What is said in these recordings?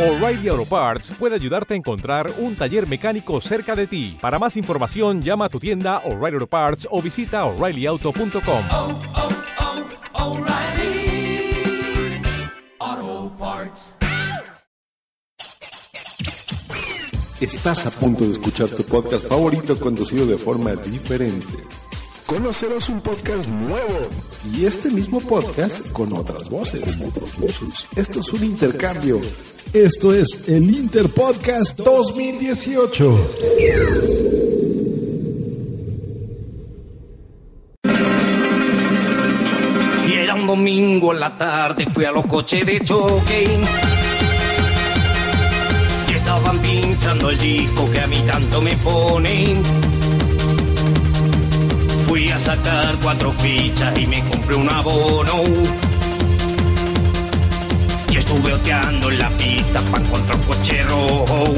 O'Reilly Auto Parts puede ayudarte a encontrar un taller mecánico cerca de ti. Para más información, llama a tu tienda O'Reilly Auto Parts o visita oreillyauto.com. oh, oh, Parts. Estás a punto de escuchar tu podcast favorito conducido de forma diferente. Conocerás un podcast nuevo y este mismo podcast con otras voces. Esto es un intercambio. Esto es el Interpodcast 2018. Y era un domingo en la tarde, fui a los coches de choque. Y estaban pinchando el disco que a mí tanto me pone. Sacar cuatro fichas y me compré un abono. Y estuve oteando en la pista para encontrar un coche rojo.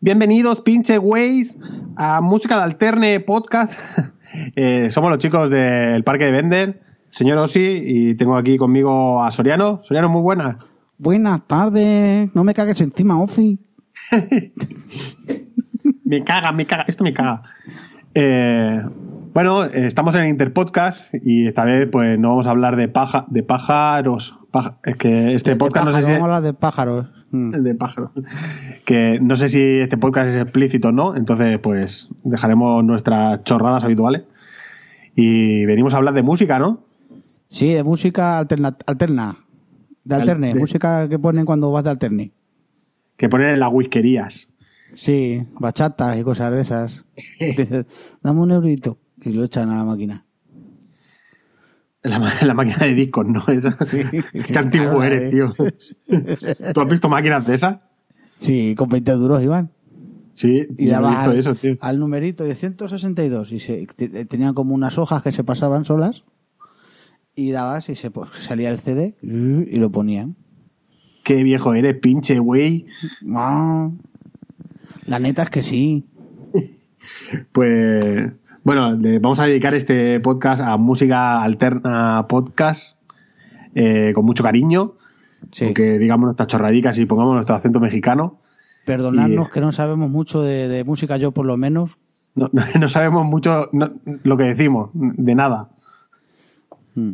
Bienvenidos, pinche güeyes, a Música de Alterne Podcast. Eh, somos los chicos del Parque de Venden, señor Osi, y tengo aquí conmigo a Soriano. Soriano, muy buena. Buenas tardes, no me cagues encima, Ozi. Me caga, me caga, esto me caga. Eh, bueno, estamos en el Interpodcast y esta vez pues no vamos a hablar de paja, de pájaros. Paja- es que este De podcast no sé si Vamos a hablar de pájaros. Mm. de pájaros. Que no sé si este podcast es explícito o no, entonces pues dejaremos nuestras chorradas habituales. Y venimos a hablar de música, ¿no? Sí, de música alterna. alterna. De Al- alterne, de- música que ponen cuando vas de alterne. Que ponen en las whiskerías. Sí, bachatas y cosas de esas. Dices, dame un eurito y lo echan a la máquina. La, la máquina de discos, ¿no? Esa- Qué sí, antiguo claro, eres, eh. tío. ¿Tú has visto máquinas de esas? Sí, con 20 duros iban. Sí, Y al, eso, tío. al numerito de 162 y se, te- tenían como unas hojas que se pasaban solas y dabas y se pues, salía el CD y lo ponían. Qué viejo eres, pinche güey. La neta es que sí. Pues bueno, le vamos a dedicar este podcast a música alterna podcast eh, con mucho cariño. Sí. Aunque digamos nuestras chorradicas y pongamos nuestro acento mexicano. Perdonadnos Y- que no sabemos mucho de, de música, yo por lo menos. No, no- no sabemos mucho no- lo que decimos, de nada. Mm.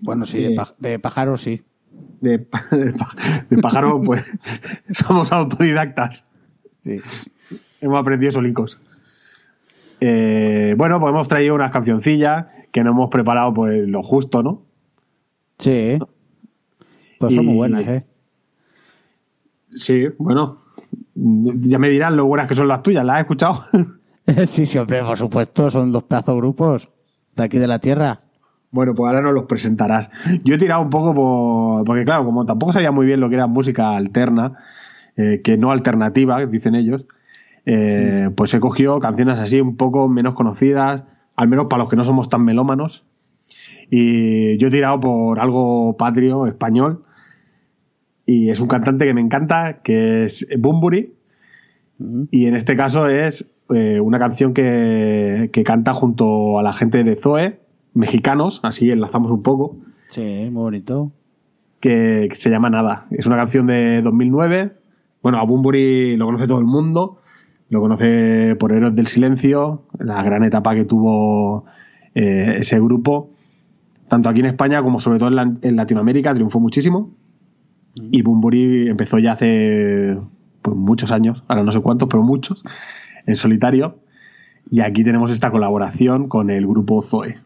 Bueno, sí, Sí. de, paj- de pájaros sí. De, de pájaro, pues somos autodidactas. Sí. Hemos aprendido solicos. Eh, bueno, pues hemos traído unas cancioncillas que nos hemos preparado pues lo justo, ¿no? Sí. Pues son Y- muy buenas, ¿eh? Sí, bueno. Ya me dirán lo buenas que son las tuyas, ¿las has escuchado? sí, sí, hombre, por supuesto, son dos pedazos grupos de aquí de la tierra. bueno, pues ahora nos los presentarás. Yo he tirado un poco por... Porque claro, como tampoco sabía muy bien lo que era música alterna, eh, que no alternativa, dicen ellos, eh, pues he cogido canciones así un poco menos conocidas, al menos para los que no somos tan melómanos. Y yo he tirado por algo patrio, español, y es un cantante que me encanta, que es Bumburi, Mm. y en este caso es eh, una canción que, que canta junto a la gente de Zoe, mexicanos, así enlazamos un poco, Sí, muy bonito. que, que se llama Nada. Es una canción de 2009. Bueno, a Bumburi lo conoce todo el mundo. Lo conoce por Héroes del Silencio, la gran etapa que tuvo eh, ese grupo. Tanto aquí en España como sobre todo en, la- en Latinoamérica triunfó muchísimo. Y Bumburi empezó ya hace pues, muchos años, ahora no sé cuántos, pero muchos, en solitario. Y aquí tenemos esta colaboración con el grupo Zoe.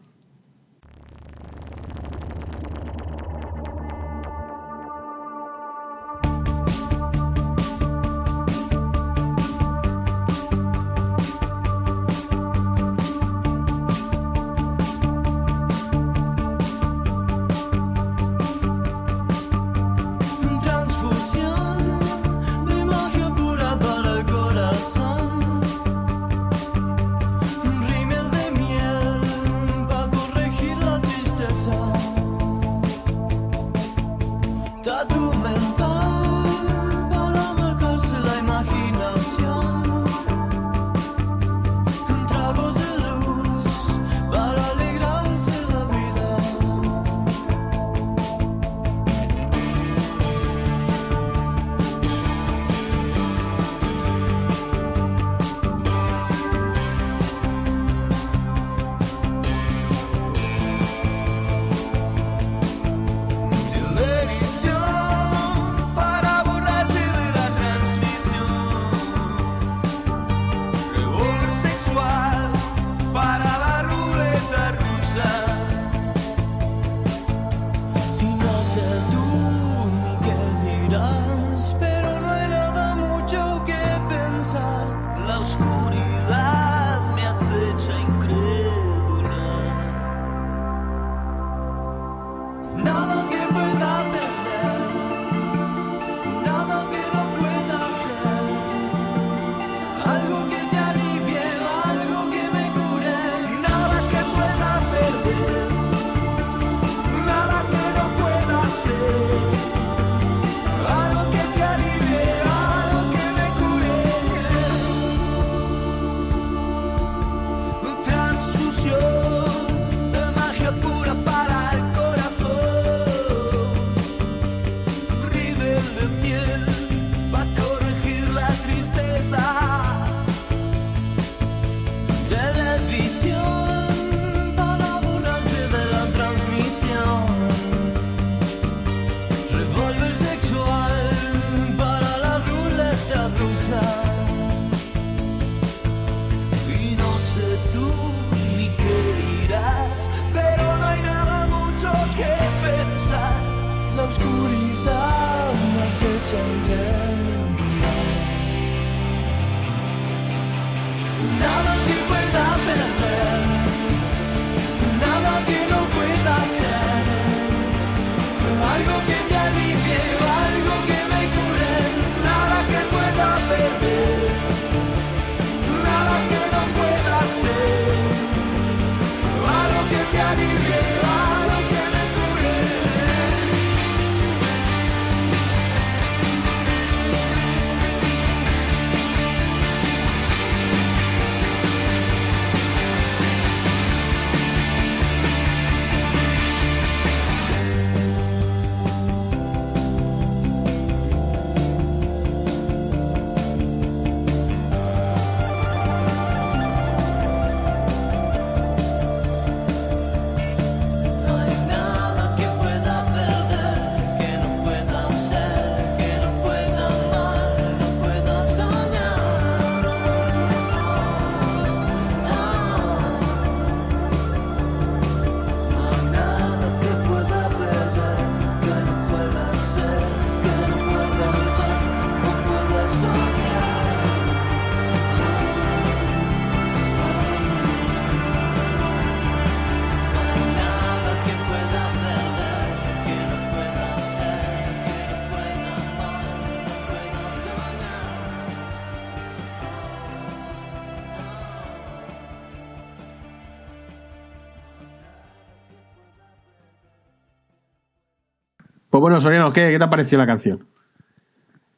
Pues bueno, Soriano, ¿qué, qué te ha parecido la canción?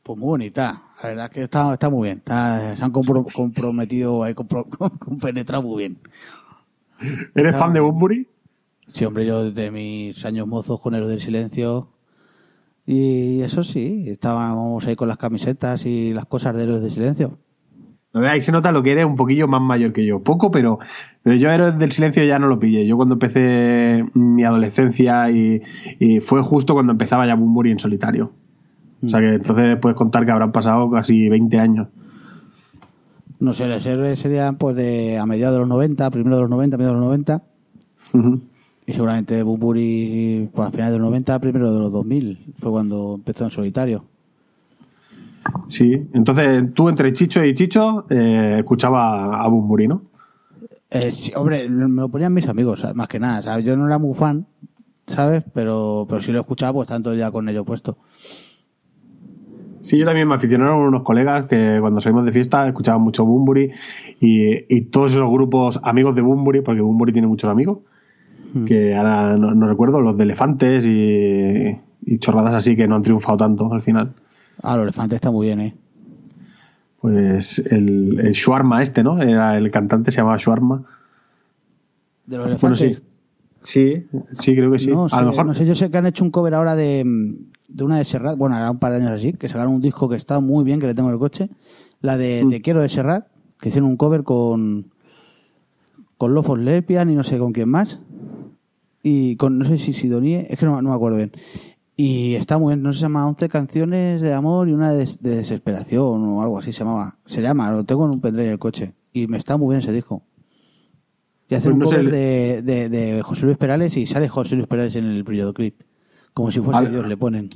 Pues muy bonita. La verdad es que está, está muy bien. Está- se han compro- comprometido, ahí, compro- compenetrado muy bien. ¿Eres Está fan de. Bunbury? Sí, hombre, yo desde mis años mozos con Héroes del Silencio. Y eso sí, estábamos ahí con las camisetas y las cosas de Héroes del Silencio. Ahí se nota lo que eres un poquillo más mayor que yo. Poco, pero, pero yo Héroes del Silencio ya no lo pillé. Yo cuando empecé mi adolescencia y, y fue justo cuando empezaba ya Bunbury en solitario. O sea que entonces puedes contar que habrán pasado casi 20 años. No sé, los héroes serían pues de a mediados de los 90, primero de los 90, mediados de los 90. Ujú. Y seguramente Bumburi, pues a finales de los 90, primero de los 2000. Fue cuando empezó en solitario. Sí, entonces tú entre Chicho y Chicho eh, escuchaba a Bunbury, ¿no? Eh, sí, hombre, me lo ponían mis amigos, más que nada. ¿sabes? Yo no era muy fan, ¿sabes? Pero, pero si lo escuchaba, pues tanto ya con ello puesto. Sí, yo también me aficionaron unos colegas que cuando salimos de fiesta escuchaban mucho Bunbury y, y todos esos grupos amigos de Bunbury, porque Bunbury tiene muchos amigos, que ahora no, no recuerdo, los de elefantes y, y chorradas así que no han triunfado tanto al final. Ah, los elefantes está muy bien, ¿eh? Pues el, el Shuarma este, ¿no? Era el cantante, se llamaba Shuarma. De los Bueno, elefantes. sí. Sí, sí, creo que sí. No, a sé, lo mejor. no sé, yo sé que han hecho un cover ahora de, de una de Serrat, bueno, era un par de años así, que sacaron un disco que está muy bien, que le tengo en el coche, la de Mm. Quiero de Serrat, que hicieron un cover con con Lofos Lepian y no sé con quién más, y con, no sé si Sidonie, es que no, no me acuerdo bien. Y está muy bien, no sé, se llama 11 canciones de amor y una de, de desesperación o algo así se llamaba. Se llama, lo tengo en un pendrive en el coche. Y me está muy bien ese disco. Y hacen Pues un no cover de, de, de José Luis Perales y sale José Luis Perales en el videoclip. Como si fuese A ver. ellos le ponen.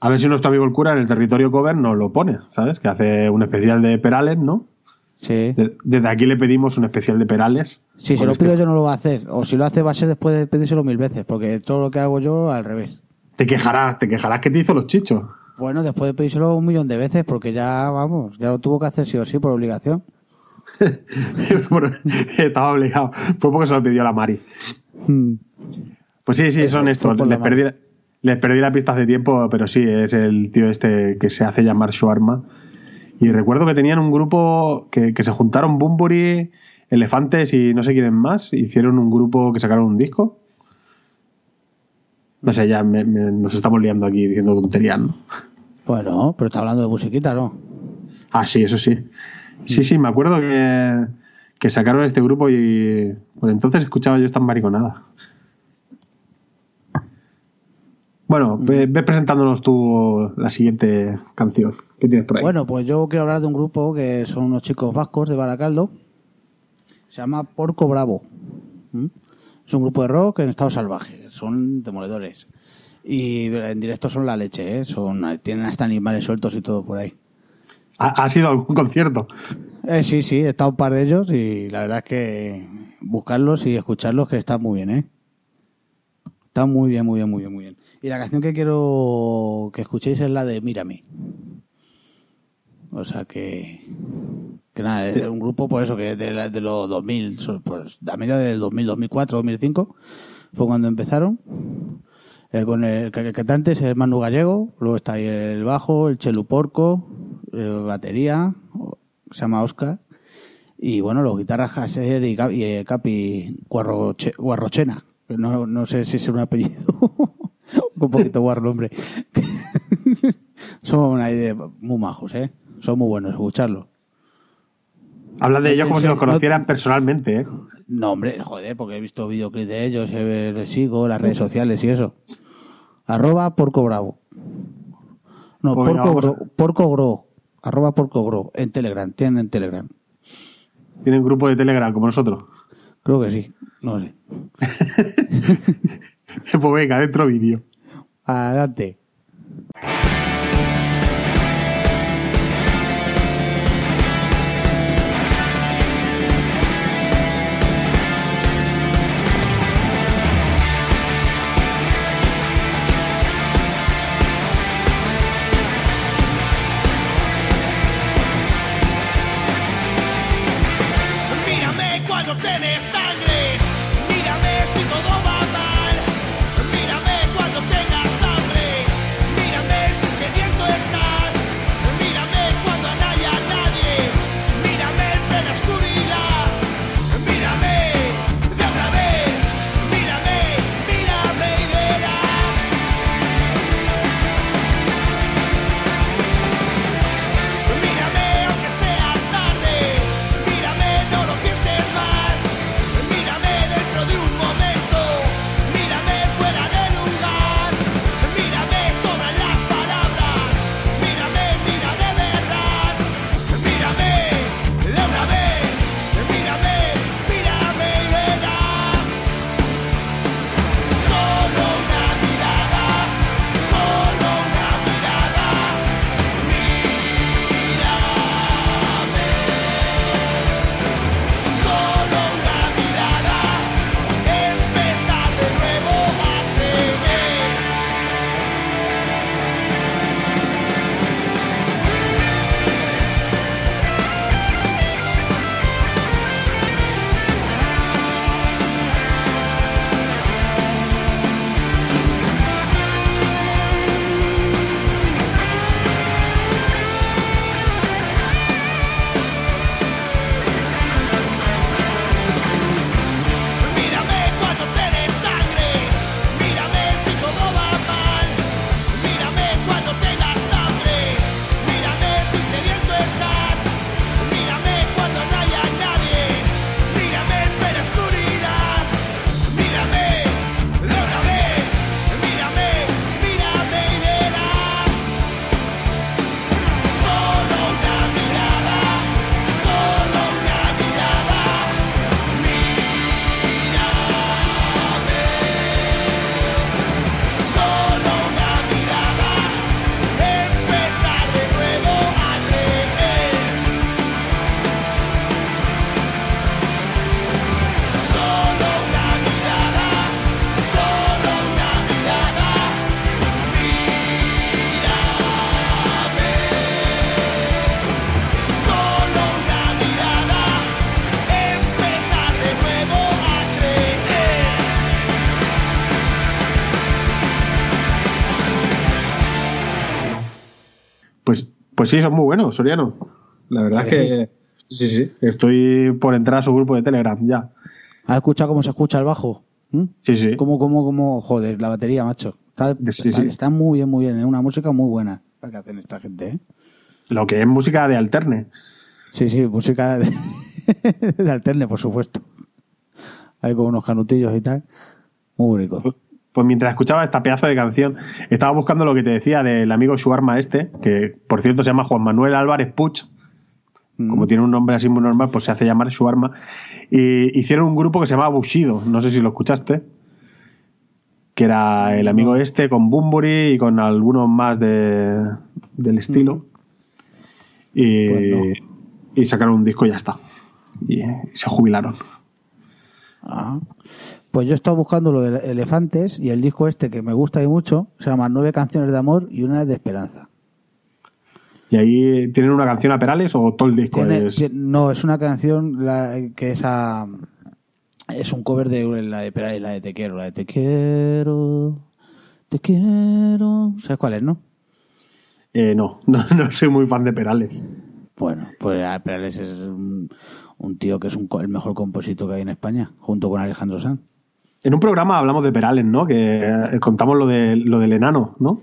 A ver si nuestro amigo el cura en el territorio cover nos lo pone, ¿sabes? Que hace un especial de Perales, ¿no? Sí. De- Desde aquí le pedimos un especial de Perales. Si se Por lo este- pido yo no lo va a hacer. O si lo hace va a ser después de pedírselo mil veces. Porque todo lo que hago yo al revés. Te quejarás, te quejarás que te hizo los chichos. Bueno, después de pedírselo un millón de veces porque ya, vamos, ya lo tuvo que hacer sí o sí por obligación. Bueno, Estaba obligado. Fue porque se lo pidió la Mari. Pues sí, sí, Eso, son estos. Les perdí, les perdí la pista hace tiempo, pero sí, es el tío este que se hace llamar Shuarma. Y recuerdo que tenían un grupo que, que se juntaron Bunbury, Elefantes y no sé quiénes más. Hicieron un grupo que sacaron un disco. No sé, ya me- me- nos estamos liando aquí diciendo tonterías, ¿no? Bueno, pero está hablando de musiquita, ¿no? Ah, sí, eso sí. Sí, sí, me acuerdo que, que sacaron este grupo y pues entonces escuchaba yo estas mariconadas. Bueno, ve, ve presentándonos tú la siguiente canción. ¿Qué tienes por ahí? Bueno, pues yo quiero hablar de un grupo que son unos chicos vascos de Baracaldo. Se llama Porco Bravo. ¿Mm? Es un grupo de rock en estado salvaje. Son demoledores. Y en directo son la leche, ¿eh? Son, tienen hasta animales sueltos y todo por ahí. ¿Ha, ha sido algún concierto? Eh, sí, sí, he estado un par de ellos y la verdad es que buscarlos y escucharlos que están muy bien, ¿eh? Están muy bien, muy bien, muy bien, muy bien. Y la canción que quiero que escuchéis es la de Mírame. O sea que... Que nada, es un grupo, pues eso, que de, de los 2000, so- pues a mediados del 2000, 2004, 2005, fue cuando empezaron. Eh, con el, ca- el cantante es el Manu Gallego, luego está ahí el bajo, el Chelu Porco, eh, batería, se llama Oscar, y bueno, los guitarras Haser y, y el Capi Guarroche- Guarrochena, no, no sé si es un apellido, un poquito guarro hombre. Son una idea muy majos, ¿eh? Son muy buenos, escucharlos. Habla de No ellos como si los conocieran personalmente, ¿eh? No, hombre, joder, porque he visto videoclips de ellos, eh, les sigo, las redes sociales y eso. Arroba Porco Bravo. No, Pues venga, Porco, a- Gro, Porco Gro. Arroba Porco Gro. En Telegram, tienen en Telegram. Tienen grupo de Telegram como nosotros. Creo que sí, no sé. pues venga, dentro vídeo. Adelante. Muy buenos, Soriano. La verdad ¿A es que sí, sí. Estoy por entrar a su grupo de Telegram ya. ¿Has escuchado cómo se escucha el bajo? ¿Mm? Sí, sí. ¿Cómo, cómo, cómo, joder, la batería, macho? Está, Sí, está, sí. está muy bien, muy bien. Es una música muy buena. La que hacen esta gente, ¿eh? Lo que es música de alterne. Sí, sí, música de, de alterne, por supuesto. Hay con unos canutillos y tal. Muy bonito. Pues mientras escuchaba esta pedazo de canción, estaba buscando lo que te decía del amigo Shuarma este, que por cierto se llama Juan Manuel Álvarez Puch. Como tiene un nombre así muy normal, pues se hace llamar Shuarma. Y hicieron un grupo que se llamaba Bushido, no sé si lo escuchaste. Que era el amigo este con Bumburi y con algunos más de, del estilo. Y, Pues y sacaron un disco y ya está. Y, y se jubilaron. Ah. Pues yo he estado buscando lo de Elefantes y el disco este que me gusta y mucho se llama Nueve canciones de amor y una de esperanza. Y ahí tienen una canción a Perales o todo el disco Tiene- es. no, es una canción la- que es a- es un cover de la de Perales, la de Te quiero, la de Te quiero, te quiero. ¿Sabes cuál es, no? Eh, no, no, no soy muy fan de Perales. Bueno, pues Perales es un, un tío que es un, el mejor compositor que hay en España, junto con Alejandro Sanz. En un programa hablamos de Perales, ¿no? Que eh, contamos lo, de, lo del enano, ¿no?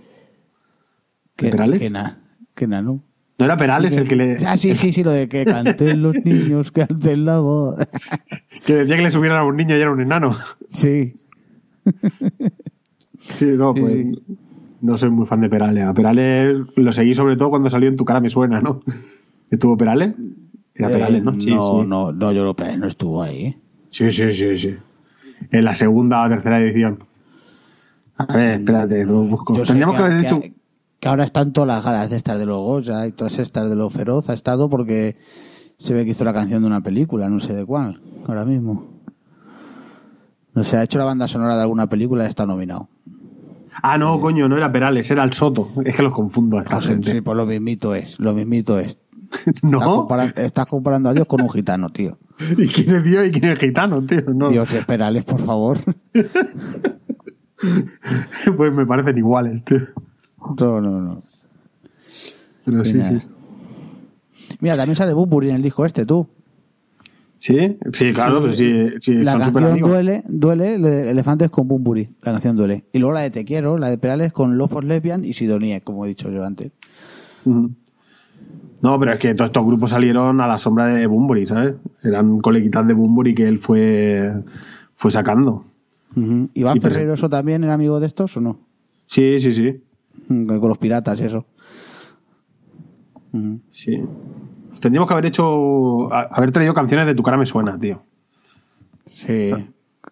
¿De Perales? Que, na- que nano. No era Perales el que le. Ah, sí, sí, sí, lo de que canten los niños, que canten la voz. Que decía que le subieran a un niño y era un enano. Sí. Sí, no, pues. sí. No soy muy fan de Perales. A Perales lo seguí sobre todo cuando salió en tu cara me suena, ¿no? ¿Estuvo Perales? Era Perales, ¿no? Eh, Sí, no, sí. no, no, yo lo Perales no estuvo ahí. Sí, sí, sí, sí. En la segunda o tercera edición. A ver, espérate, lo busco. Tendríamos que, haber que, dicho. que ahora están todas las galas de estas de los Goya y todas estas de los Feroz ha estado porque se ve que hizo la canción de una película, no sé de cuál, ahora mismo. No sé, ha hecho la banda sonora de alguna película y está nominado. Ah, no, coño, no era Perales, era el Soto. Es que los confundo a esta No gente. sí, pues lo mismito es, lo mismito es. Estás, no. compara- estás comparando a Dios con un gitano, tío. ¿Y quién es Dios y quién es gitano, tío? No. Dios es Perales, por favor. Pues me parecen iguales, tío. No, no, no. Pero sí, sí. Mira, también sale Bumburi en el disco este, tú. ¿Sí? Sí, claro, pero sí, sí, la son canción duele, duele, Elefantes con Bumburi, la canción duele. Y luego la de Te quiero, la de Perales con Love for Lesbian y Sidonie, como he dicho yo antes. No, pero es que todos estos grupos salieron a la sombra de Bumburi, ¿sabes? Eran coleguitas de Bumburi que él fue, fue sacando. Ujú. Iván Y presen- Ferreroso también era amigo de estos o no? Sí, sí, sí. Mm, Con los piratas y eso. Sí. Tendríamos que haber hecho. haber traído canciones de Tu cara me suena, tío. Sí.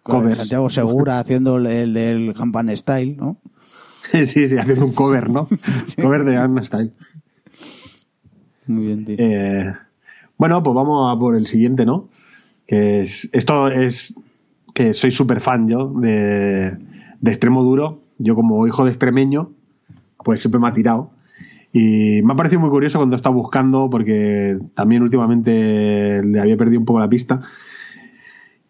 Con Covers. Santiago Segura haciendo el, el del Campan Style, ¿no? sí, sí, haciendo un cover, ¿no? Cover de Gangnam Style. Muy bien, tío. Eh, bueno, pues vamos a por el siguiente, ¿no? Que es, esto es que soy súper fan yo de, de extremo duro. Yo como hijo de extremeño, pues siempre me ha tirado. Y me ha parecido muy curioso cuando estaba buscando, porque también últimamente le había perdido un poco la pista,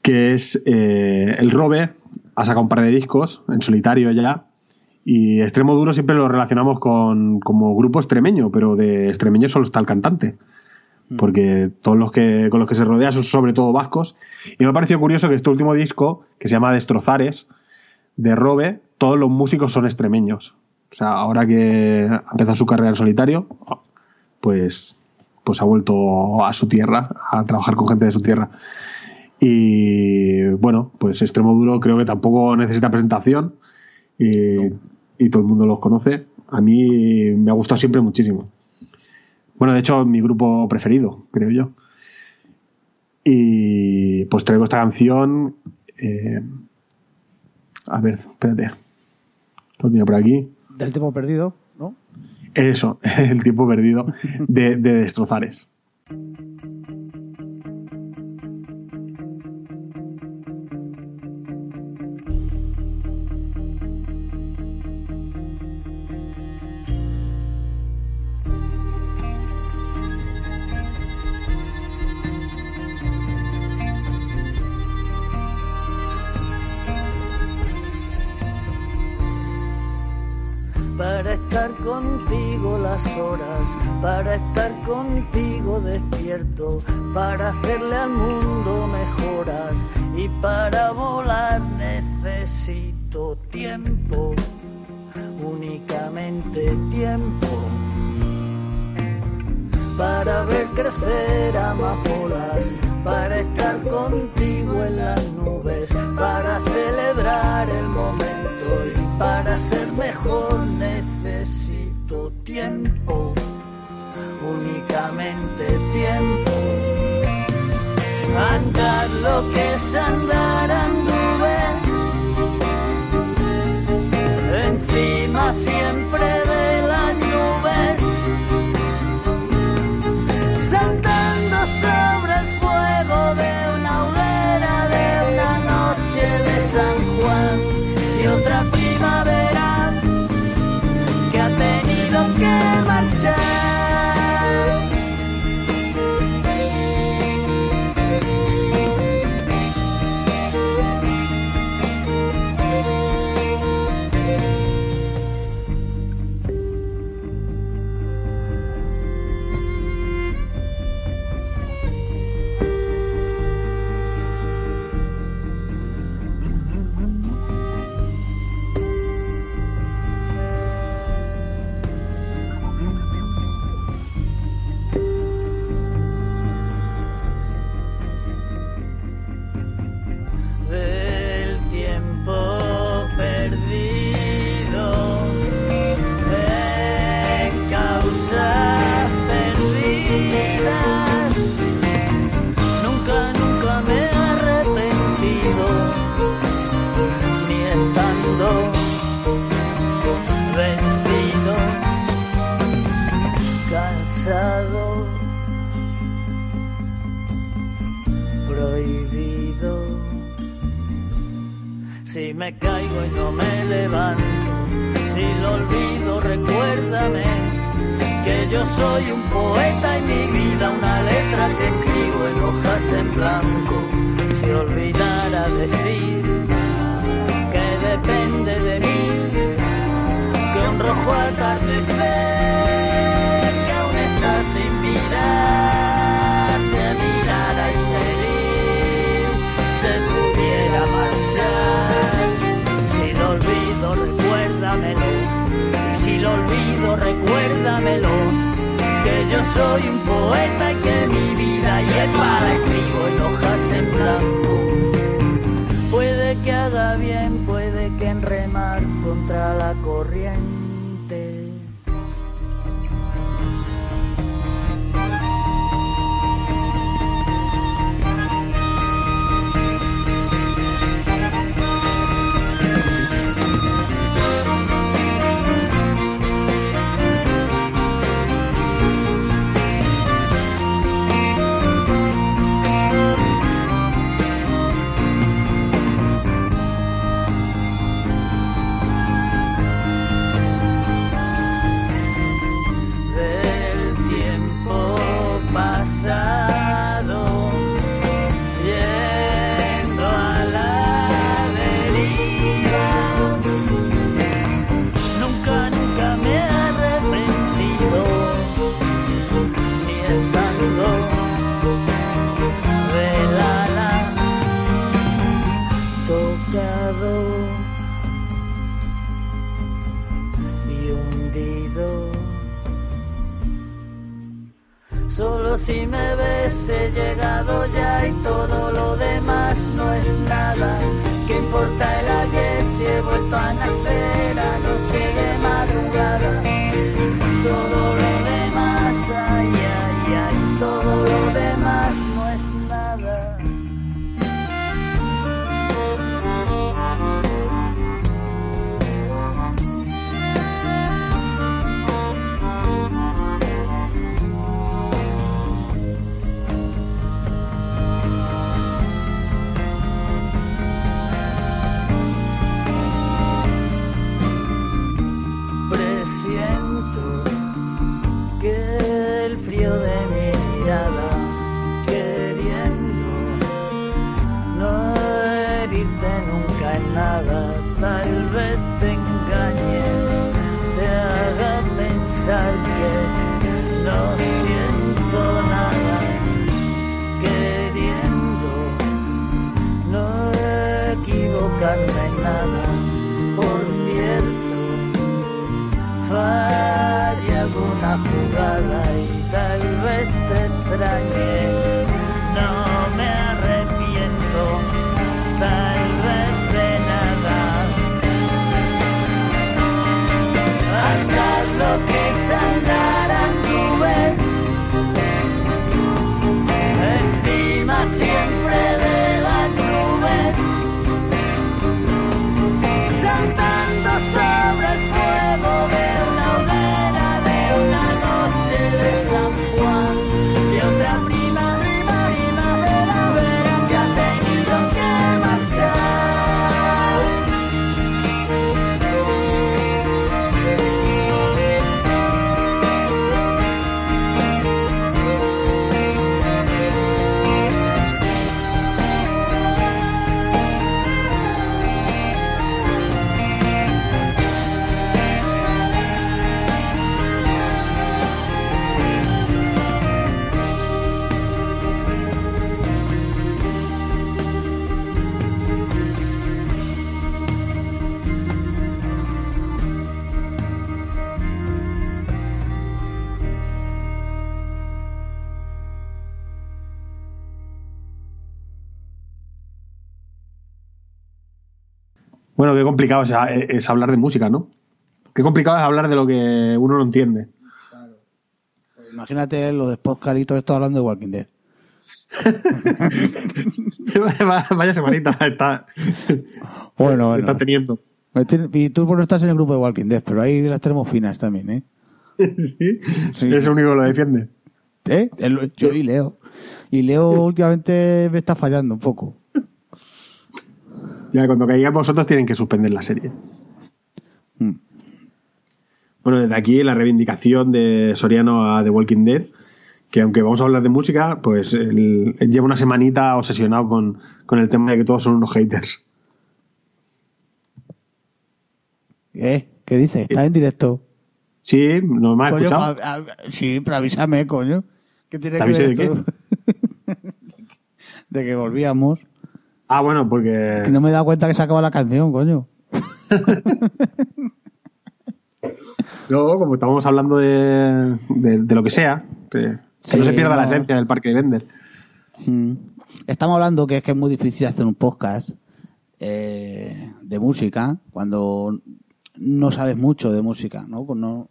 que es eh, el Robe, ha sacado un par de discos en solitario ya, y Extremo Duro siempre lo relacionamos con como grupo extremeño, pero de extremeño solo está el cantante. Porque todos los que con los que se rodea son sobre todo vascos. Y me ha parecido curioso que este último disco, que se llama Destrozares, de Robe, todos los músicos son extremeños. O sea, ahora que ha empezado su carrera en solitario, pues, pues ha vuelto a su tierra, a trabajar con gente de su tierra. Y bueno, pues Extremo Duro creo que tampoco necesita presentación y, y todo el mundo los conoce. A mí me ha gustado siempre muchísimo. Bueno, de hecho, mi grupo preferido, creo yo. Y pues traigo esta canción. eh, a ver, espérate. Lo tenía por aquí. Del tiempo perdido, ¿no? Eso, el tiempo perdido de, de Destrozares. Tiempo. Andar lo que es andar anduve, encima siempre de las nubes saltando sobre el fuego de una hoguera de una noche de San Juan y otra primavera que ha tenido que marchar. Me caigo y no me levanto, si lo olvido, recuérdame que yo soy un poeta y mi vida una letra que escribo en hojas en blanco. Si olvidara decir que depende de mí, que un rojo atardecer que aún está sin mirar, recuérdamelo. Y si lo olvido, recuérdamelo. Que yo soy un poeta y que mi vida y es para escribo en hojas en blanco. Puede que haga bien, puede que en remar contra la corriente. ¿Qué importa el ayer si he vuelto a nacer Bueno, qué complicado es, es hablar de música, ¿no? Qué complicado es hablar de lo que uno no entiende. Imagínate lo de podcast y todo esto hablando de Walking Dead. Vaya semanita está, Bueno, está teniendo. Y tú no estás en el grupo de Walking Dead, pero ahí las tenemos finas también, ¿eh? ¿Sí? Sí. Es el único que lo defiende. ¿Eh? Yo y Leo. Y Leo últimamente me está fallando un poco. Ya cuando caigan vosotros tienen que suspender la serie. Mm. Bueno, desde aquí la reivindicación de Soriano a The Walking Dead, que aunque vamos a hablar de música, pues él, él lleva una semanita obsesionado con, con el tema de que todos son unos haters. ¿Eh? ¿Qué dices? ¿Estás en directo? Sí, no me has Coño, escuchado. a- a- sí, pero avísame, coño. ¿Qué tiene ¿Te que ver de esto? de que volvíamos. Ah, bueno, porque... Que no me he dado cuenta que se acaba la canción, coño. Luego, como estábamos hablando de, de, de lo que sea, que, Sí, no se pierda la no. esencia del parque de Bender. Mm. Estamos hablando que es que es muy difícil hacer un podcast eh, de música cuando no sabes mucho de música, ¿no? Pues no-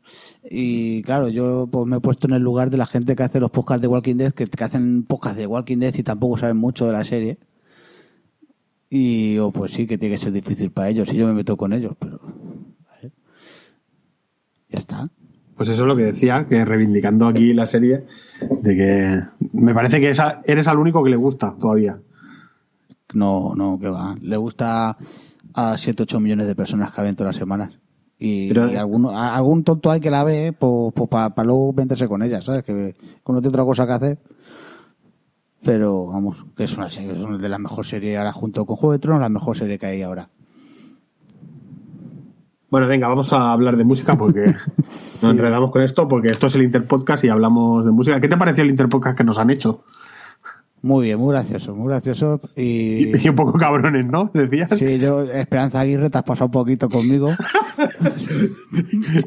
y claro, yo pues, me he puesto en el lugar de la gente que hace los podcasts de Walking Dead, que, que hacen podcasts de Walking Dead y tampoco saben mucho de la serie. Y oh, pues sí, que tiene que ser difícil para ellos. Y yo me meto con ellos, pero... Ya está. Pues eso es lo que decía, que reivindicando aquí la serie, de que me parece que esa, eres al único que le gusta todavía. No, no, que va. Le gusta a 7, 8 millones de personas que ven todas las semanas. Y, Pero- y alguno, a- algún tonto hay que la ve pues, para luego meterse con ella, ¿sabes? Que que no tiene otra cosa que hacer. Pero vamos, que es una serie, es una de las mejores series ahora junto con Juego de Tronos, la mejor serie que hay ahora. Bueno, venga, vamos a hablar de música porque nos enredamos con esto, porque esto es el Interpodcast y hablamos de música. ¿Qué te pareció el Interpodcast que nos han hecho? Muy bien, muy gracioso, muy gracioso. Y, Y, y un poco cabrones, ¿no? Decías. sí, yo, Esperanza Aguirre, te has pasado un poquito conmigo.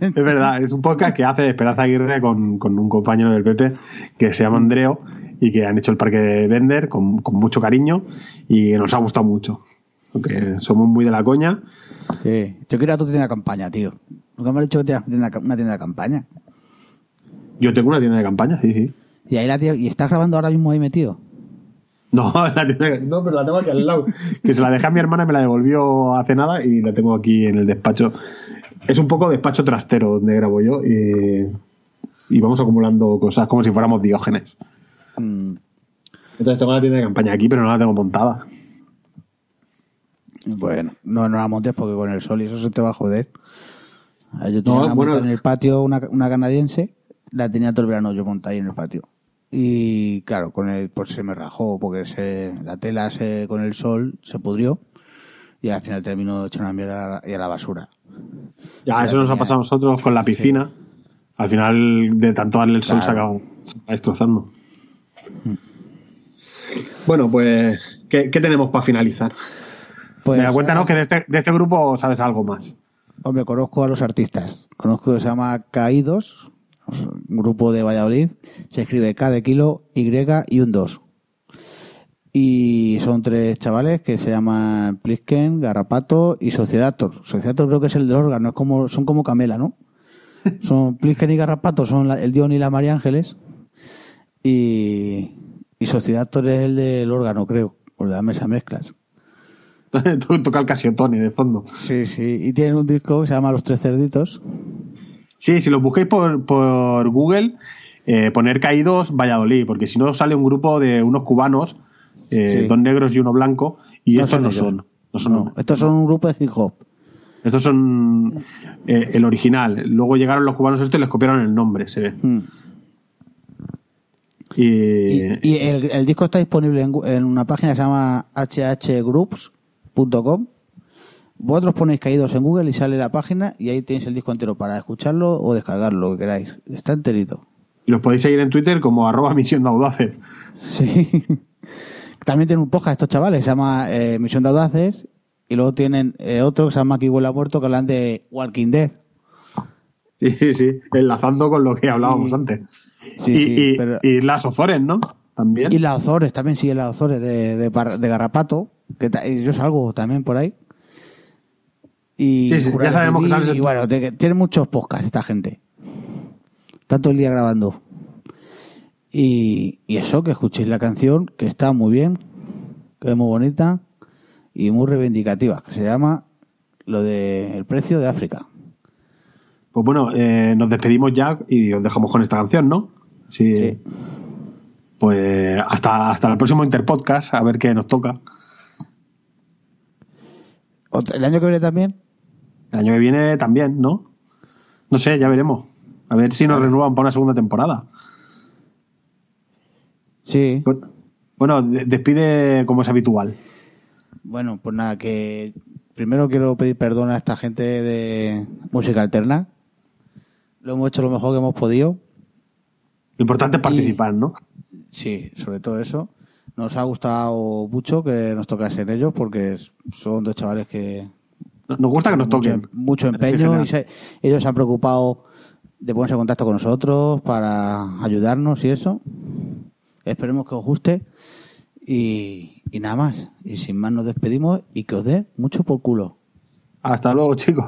Es verdad, es un podcast que hace Esperanza Aguirre con, con un compañero del PP que se llama Andreo y que han hecho el parque de Bender con, con mucho cariño y nos ha gustado mucho. Porque somos muy de la coña. Sí. Yo quiero a tu tienda de campaña, tío. Nunca me has dicho que tienes una tienda- una tienda de campaña. Yo tengo una tienda de campaña, sí, sí. Y ahí la tío, y estás grabando ahora mismo ahí metido. No, la tienda- no, pero la tengo aquí al lado. Que se la dejé a mi hermana y me la devolvió hace nada y la tengo aquí en el despacho. Es un poco despacho trastero donde grabo yo y, y vamos acumulando cosas como si fuéramos diógenes. Mm, Entonces tengo la tienda de campaña aquí, pero no la tengo montada. bueno, no, no la montes porque con el sol y eso se te va a joder. Ah, Yo tenía No, una bueno. montada en el patio, una, una canadiense, la tenía todo el verano yo montada ahí en el patio. Y claro, con el, pues se me rajó porque se, la tela se, con el sol se pudrió y al final terminó hecha una mierda y a la basura. Ya, eso nos ha pasado a nosotros con la piscina. Al final, de tanto darle el sol, se Claro. se acaba destrozando. Bueno, pues, ¿qué, qué tenemos para finalizar? Pues, Me da cuenta, ¿no? ah, Que de este, de este grupo sabes algo más. Hombre, conozco a los artistas. Conozco que se llama Caídos, un grupo de Valladolid. Se escribe K de kilo, Y y un 2. Y son tres chavales que se llaman Plisken, Garrapato y Sociedator. Sociedator creo que es el del órgano, es como, son como Camela, ¿no? Son Plisken y Garrapato, son la- el Dion y la María Ángeles. Y, y Sociedator es el del órgano, creo, o de la mesa mezclas. Toca el Casiotone de fondo. Sí, sí. Y tienen un disco que se llama Los Tres Cerditos. Sí, si lo busquéis por, por Google, eh, poner caídos Valladolid, porque si no sale un grupo de unos cubanos, eh, Sí. dos negros y uno blanco, y No estos no son. No son No, estos son un grupo de hip hop. Estos son eh, el original. Luego llegaron los cubanos estos y les copiaron el nombre, se ve. Mm. Y, Y, y el, el disco está disponible en, una página que se llama hhgroups.com. Vosotros ponéis caídos en Google y sale la página y ahí tenéis el disco entero para escucharlo o descargarlo, lo que queráis. Está enterito. y los podéis seguir en Twitter como arroba misión de audaces. Sí. También tienen un podcast estos chavales, se llama eh, Misión de Audaces. Y luego tienen eh, otro que se llama Aquí huele muerto, que hablan de Walking Dead. Sí, sí, sí. Enlazando con lo que hablábamos Y- antes. Sí, y, sí, y- pero- y las Ozores, ¿no? También. Y las Ozores, también sigue las Ozores de, de, de Garrapato, que yo salgo también por ahí. Y, Sí, sí, ya sabemos que Y bueno, de- tiene muchos podcasts esta gente. Todo el día grabando. Y, y eso, que escuchéis la canción, que está muy bien, que es muy bonita y muy reivindicativa, que se llama lo de El precio de África. Pues bueno, eh, nos despedimos ya y os dejamos con esta canción, ¿no? Sí. Sí. Pues hasta, hasta el próximo Interpodcast, a ver qué nos toca. El año que viene también, El año que viene también, ¿no? No sé, ya veremos. A ver si nos renuevan para una segunda temporada. sí. Bueno, Bueno, de- despide como es habitual. Bueno, pues nada, que primero quiero pedir perdón a esta gente de música alterna. Lo hemos hecho lo mejor que hemos podido. Lo importante es participar, ¿no? Sí, sobre todo eso. Nos ha gustado mucho que nos tocasen ellos porque son dos chavales que Nos gusta que nos toquen. mucho empeño y se- ellos se han preocupado de ponerse en contacto con nosotros para ayudarnos y eso. Esperemos que os guste y, y nada más. Y sin más nos despedimos y que os dé mucho por culo. Hasta luego, chicos.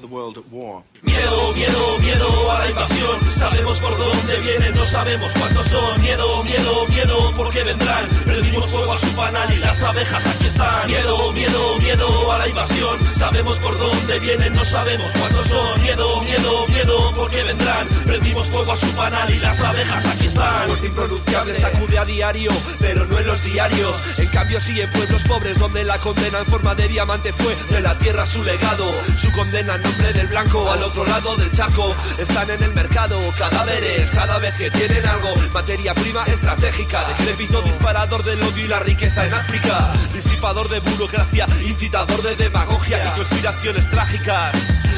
The world at war. Miedo, miedo, miedo a la invasión. Sabemos por dónde vienen, no sabemos cuántos son. Miedo, miedo, miedo, porque vendrán. Prendimos fuego a su panal y las abejas aquí están. Miedo, miedo, miedo a la invasión. Sabemos por dónde vienen, no sabemos cuántos son. Miedo, miedo, miedo, porque vendrán. Prendimos fuego a su panal y las abejas aquí están. muerte impronunciable sacude a diario, pero no en los diarios. En cambio, sí en pueblos pobres donde la condena en forma de diamante fue de la tierra su legado. Su condena en del blanco al otro lado del charco. Están en el mercado cadáveres cada vez que tienen algo. Materia prima estratégica, decrépito disparador del odio y la riqueza en África. Disipador de burocracia, incitador de demagogia y conspiraciones trágicas.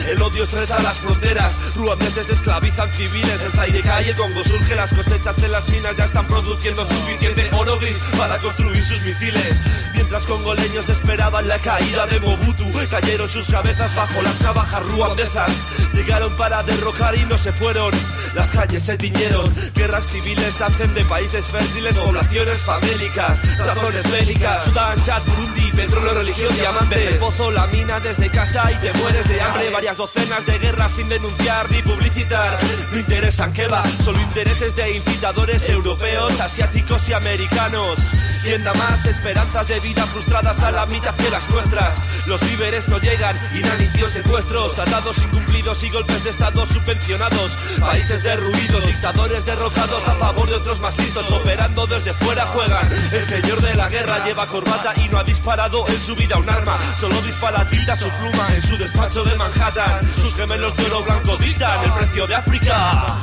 El odio estresa las fronteras, ruandeses esclavizan civiles, el Zaire cae, el Congo surge, las cosechas en las minas ya están produciendo suficiente oro gris para construir sus misiles. Mientras congoleños esperaban la caída de Mobutu, cayeron sus cabezas bajo las navajas ruandesas. Llegaron para derrocar y no se fueron. Las calles se tiñeron, guerras civiles hacen de países fértiles poblaciones famélicas, razones bélicas. Sudán, Chad, Burundi, petróleo, religión, diamantes. El pozo, la mina desde casa y te mueres de hambre. Varias docenas de guerras sin denunciar ni publicitar. No interesan que va, solo intereses de incitadores europeos, asiáticos y americanos. ¿Quién da más esperanzas de vida frustradas a la mitad que las nuestras? Los víveres deberes no llegan, inanición, secuestros, tratados incumplidos y golpes de estado subvencionados, países derruidos, dictadores derrocados a favor de otros más listos, operando desde fuera juegan. El señor de la guerra lleva corbata y no ha disparado en su vida un arma, solo dispara tinta su pluma en su despacho de Manhattan. Sus gemelos de oro blanco dictan el precio de África.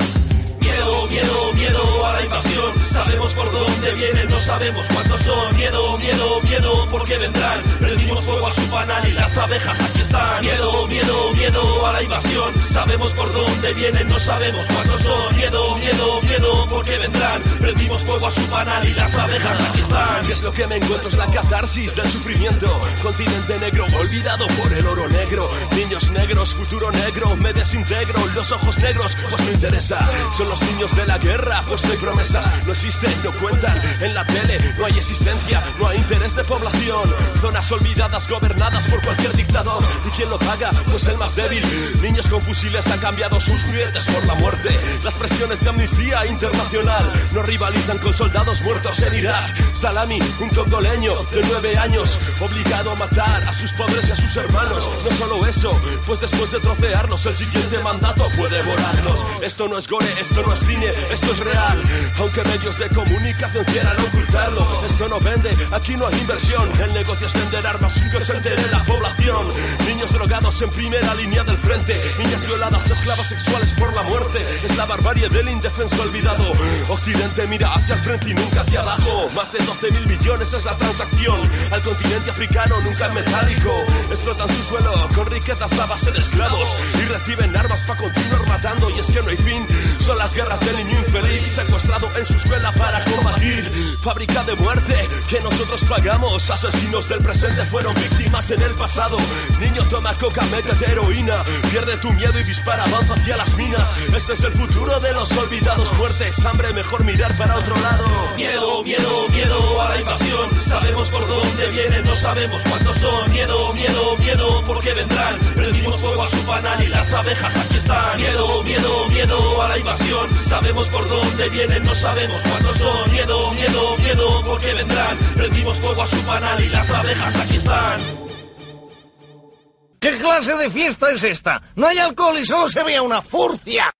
Miedo, miedo, miedo a la invasión. Sabemos por dónde vienen, no sabemos cuántos son. Miedo, miedo, miedo, porque vendrán. Prendimos fuego a su panal y las abejas aquí están. Miedo, miedo, miedo a la invasión. Sabemos por dónde vienen, no sabemos cuántos son. Miedo, miedo, miedo, porque vendrán. Prendimos fuego a su panal y las abejas aquí están. ¿Qué es lo que me encuentro? Es la catarsis del sufrimiento. Continente negro, olvidado por el oro negro. Niños negros, futuro negro, me desintegro. Los ojos negros, pues me interesa. Son los niños de la guerra, pues no hay promesas, no existen, no cuentan. En la tele no hay existencia, no hay interés de población. Zonas olvidadas, gobernadas por cualquier dictador. ¿Y quién lo paga? Pues el más débil. Niños con fusiles han cambiado sus juguetes por la muerte. Las presiones de amnistía internacional no rivalizan con soldados muertos en Irak. Salami, un congoleño de nueve años, obligado a matar a sus padres y a sus hermanos. No solo eso, pues después de trocearnos, el siguiente mandato fue devorarlos. Esto no es gore, esto no es esto es real. Aunque medios de comunicación quieran ocultarlo, esto no vende, aquí no hay inversión. El negocio es vender armas sin que se la población. Niños drogados en primera línea del frente, niñas violadas, esclavas sexuales por la muerte. Es la barbarie del indefenso olvidado. Occidente mira hacia el frente y nunca hacia abajo. Más de 12 mil millones es la transacción. Al continente africano nunca en metálico. Explotan su suelo con riquezas a base de esclavos y reciben armas para continuar matando. Y es que no hay fin, son las guerras del niño infeliz secuestrado en su escuela para combatir. Fábrica de muerte que nosotros pagamos. Asesinos del presente fueron víctimas en el pasado. Niño toma coca, métete heroína. Pierde tu miedo y dispara, avanza hacia las minas. Este es el futuro de los olvidados. Muertes, hambre, mejor mirar para otro lado. Miedo, miedo, miedo a la invasión. Sabemos por dónde vienen, no sabemos cuántos son. Miedo, miedo, miedo, porque vendrán. Prendimos fuego a su panal y las abejas aquí están. Miedo, miedo, miedo a la invasión. Sabemos por dónde vienen, no sabemos cuántos son. Miedo, miedo, miedo, porque vendrán. Prendimos fuego a su panal y las abejas aquí están. ¿Qué clase de fiesta es esta? No hay alcohol y solo se ve una furcia.